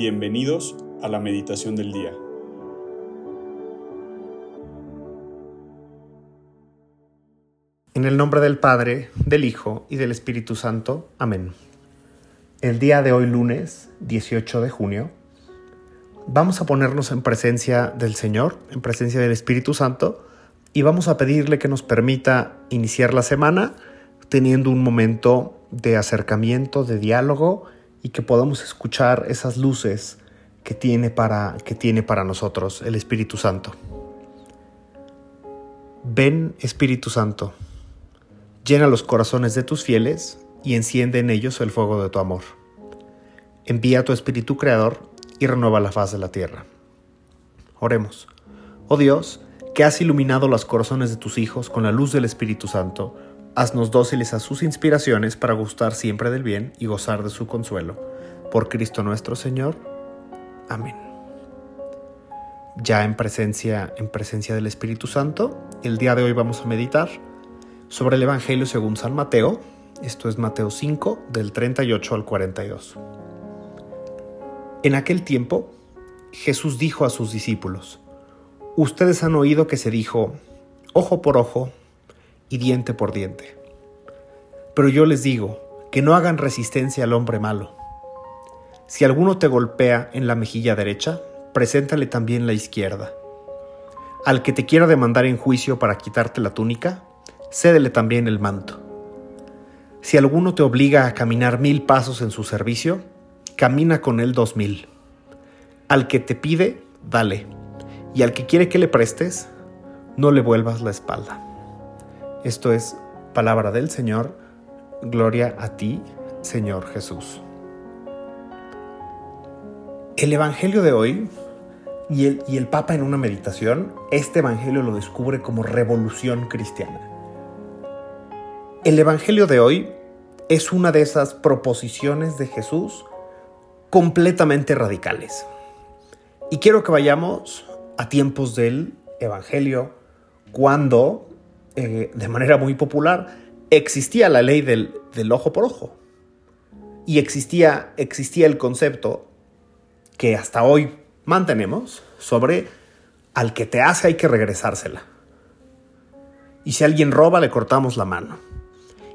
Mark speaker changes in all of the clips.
Speaker 1: Bienvenidos a la meditación del día.
Speaker 2: En el nombre del Padre, del Hijo y del Espíritu Santo. Amén. El día de hoy lunes, 18 de junio, vamos a ponernos en presencia del Señor, en presencia del Espíritu Santo, y vamos a pedirle que nos permita iniciar la semana teniendo un momento de acercamiento, de diálogo y que podamos escuchar esas luces que tiene para, que tiene para nosotros el Espíritu Santo. Ven Espíritu Santo, llena los corazones de tus fieles y enciende en ellos el fuego de tu amor. Envía tu Espíritu Creador y renueva la faz de la tierra. Oremos. Oh Dios, que has iluminado los corazones de tus hijos con la luz del Espíritu Santo, haznos dóciles a sus inspiraciones para gustar siempre del bien y gozar de su consuelo. Por Cristo nuestro Señor. Amén. Ya en presencia, en presencia del Espíritu Santo, el día de hoy vamos a meditar sobre el Evangelio según San Mateo. Esto es Mateo 5, del 38 al 42. En aquel tiempo, Jesús dijo a sus discípulos, Ustedes han oído que se dijo, ojo por ojo y diente por diente. Pero yo les digo, que no hagan resistencia al hombre malo. Si alguno te golpea en la mejilla derecha, preséntale también la izquierda. Al que te quiera demandar en juicio para quitarte la túnica, cédele también el manto. Si alguno te obliga a caminar mil pasos en su servicio, camina con él dos mil. Al que te pide, dale y al que quiere que le prestes, no le vuelvas la espalda. Esto es palabra del Señor, gloria a ti, Señor Jesús. El Evangelio de hoy y el, y el Papa en una meditación, este Evangelio lo descubre como revolución cristiana. El Evangelio de hoy es una de esas proposiciones de Jesús completamente radicales. Y quiero que vayamos a tiempos del Evangelio, cuando, eh, de manera muy popular, existía la ley del, ojo por ojo. Y existía, existía el concepto que hasta hoy mantenemos sobre al que te hace hay que regresársela. Y si alguien roba, le cortamos la mano.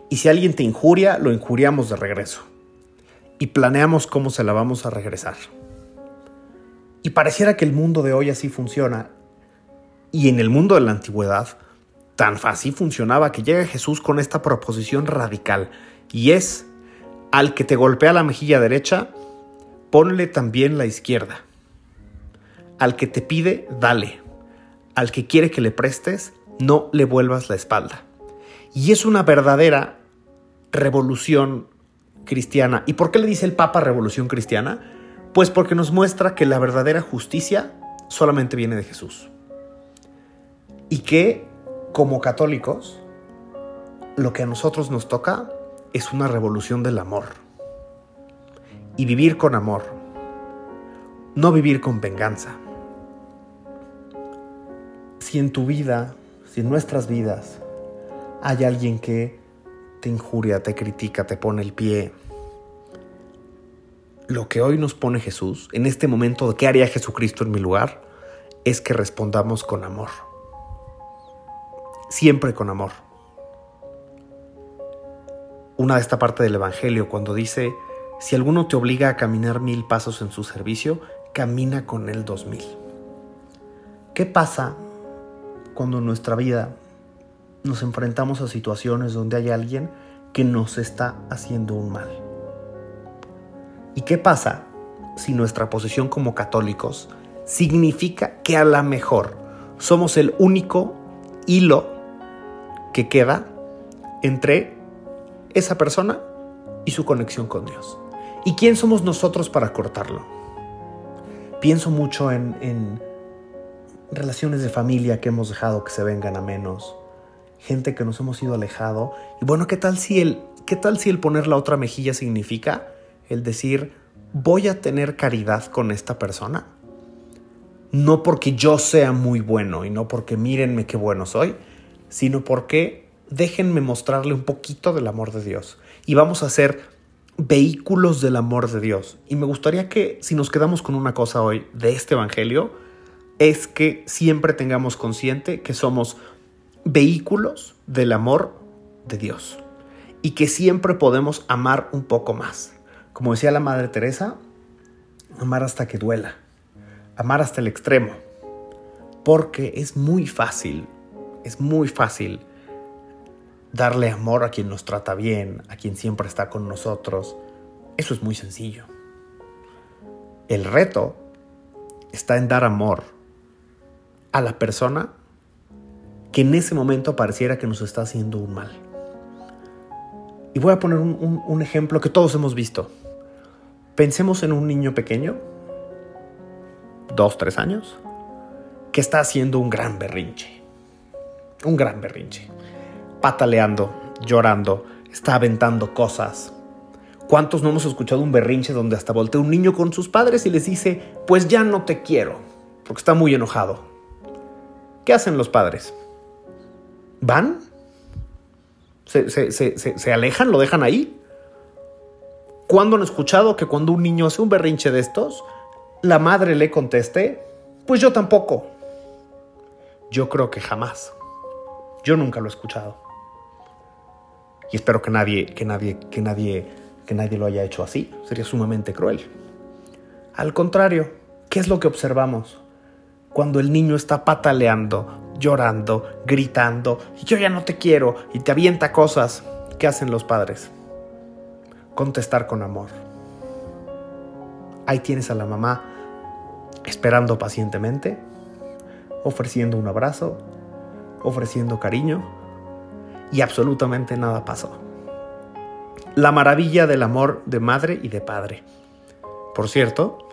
Speaker 2: Y si alguien te injuria, lo injuriamos de regreso. Y planeamos cómo se la vamos a regresar. Y pareciera que el mundo de hoy así funciona. Y en el mundo de la antigüedad, tan fácil funcionaba que llega Jesús con esta proposición radical. Y es, al que te golpea la mejilla derecha, ponle también la izquierda. Al que te pide, dale. Al que quiere que le prestes, no le vuelvas la espalda. Y es una verdadera revolución cristiana. ¿Y por qué le dice el Papa revolución cristiana? Pues porque nos muestra que la verdadera justicia solamente viene de Jesús. Y que como católicos, lo que a nosotros nos toca es una revolución del amor. Y vivir con amor. No vivir con venganza. Si en tu vida, si en nuestras vidas, hay alguien que te injuria, te critica, te pone el pie, lo que hoy nos pone Jesús, en este momento qué haría Jesucristo en mi lugar, es que respondamos con amor. Siempre con amor. Una de esta parte del Evangelio cuando dice, si alguno te obliga a caminar mil pasos en su servicio, camina con él dos mil. ¿Qué pasa cuando en nuestra vida nos enfrentamos a situaciones donde hay alguien que nos está haciendo un mal? ¿Y qué pasa si nuestra posición como católicos significa que a lo mejor somos el único hilo que queda entre esa persona y su conexión con Dios? ¿Y quién somos nosotros para cortarlo? Pienso mucho en, relaciones de familia que hemos dejado que se vengan a menos, gente que nos hemos ido alejado. Y bueno, ¿qué tal si el, qué tal si el poner la otra mejilla significa el decir, voy a tener caridad con esta persona. No porque yo sea muy bueno y no porque mírenme qué bueno soy, sino porque déjenme mostrarle un poquito del amor de Dios. Y vamos a hacer vehículos del amor de Dios. Y me gustaría que si nos quedamos con una cosa hoy de este Evangelio, es que siempre tengamos consciente que somos vehículos del amor de Dios y que siempre podemos amar un poco más. Como decía la Madre Teresa, amar hasta que duela, amar hasta el extremo, porque es muy fácil, es muy fácil darle amor a quien nos trata bien, a quien siempre está con nosotros. Eso es muy sencillo. El reto está en dar amor a la persona que en ese momento pareciera que nos está haciendo un mal. Y voy a poner un, ejemplo que todos hemos visto. Pensemos en un niño pequeño, dos, tres años, que está haciendo un gran berrinche. Un gran berrinche. Pataleando, llorando, está aventando cosas. ¿Cuántos no hemos escuchado un berrinche donde hasta voltea un niño con sus padres y les dice, pues ya no te quiero, porque está muy enojado? ¿Qué hacen los padres? ¿Van? ¿Se, se, alejan? ¿Lo dejan ahí? ¿Cuándo han escuchado que cuando un niño hace un berrinche de estos, la madre le conteste, pues yo tampoco? Yo creo que jamás. Yo nunca lo he escuchado. Y espero que nadie, que nadie, que nadie, que nadie lo haya hecho así. Sería sumamente cruel. Al contrario, ¿qué es lo que observamos? Cuando el niño está pataleando, llorando, gritando, yo ya no te quiero, y te avienta cosas. ¿Qué hacen los padres? Contestar con amor. Ahí tienes a la mamá esperando pacientemente, ofreciendo un abrazo, ofreciendo cariño, y absolutamente nada pasó. La maravilla del amor de madre y de padre. Por cierto,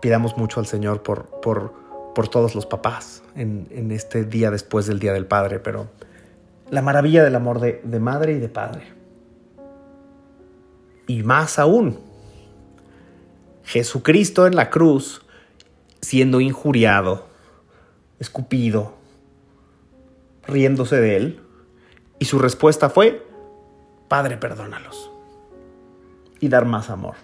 Speaker 2: pidamos mucho al Señor por, por por todos los papás en, este día después del Día del Padre, pero la maravilla del amor de, de madre y de padre. Y más aún, Jesucristo en la cruz, siendo injuriado, escupido, riéndose de él, y su respuesta fue, Padre, perdónalos, y dar más amor.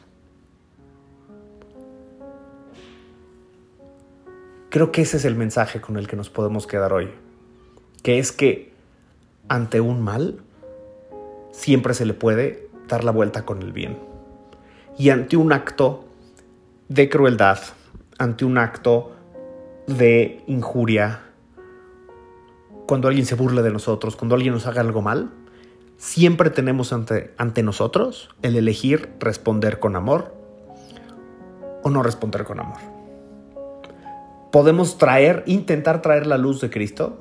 Speaker 2: Creo que ese es el mensaje con el que nos podemos quedar hoy, que es que ante un mal siempre se le puede dar la vuelta con el bien. Y ante un acto de crueldad, ante un acto de injuria, cuando alguien se burla de nosotros, cuando alguien nos haga algo mal, siempre tenemos ante, ante nosotros el elegir responder con amor o no responder con amor podemos traer, intentar traer la luz de Cristo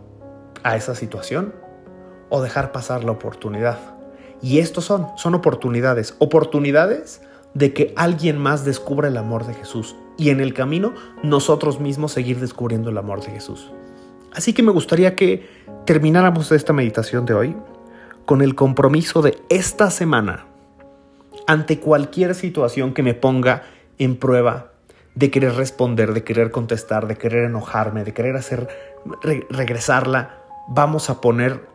Speaker 2: a esa situación o dejar pasar la oportunidad. Y estos son, son oportunidades, oportunidades de que alguien más descubra el amor de Jesús y en el camino nosotros mismos seguir descubriendo el amor de Jesús. Así que me gustaría que termináramos esta meditación de hoy con el compromiso de esta semana ante cualquier situación que me ponga en prueba de querer responder, de querer contestar, de querer enojarme, de querer hacer regresarla, vamos a poner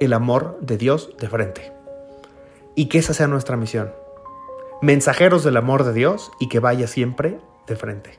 Speaker 2: el amor de Dios de frente. Y que esa sea nuestra misión. Mensajeros del amor de Dios y que vaya siempre de frente.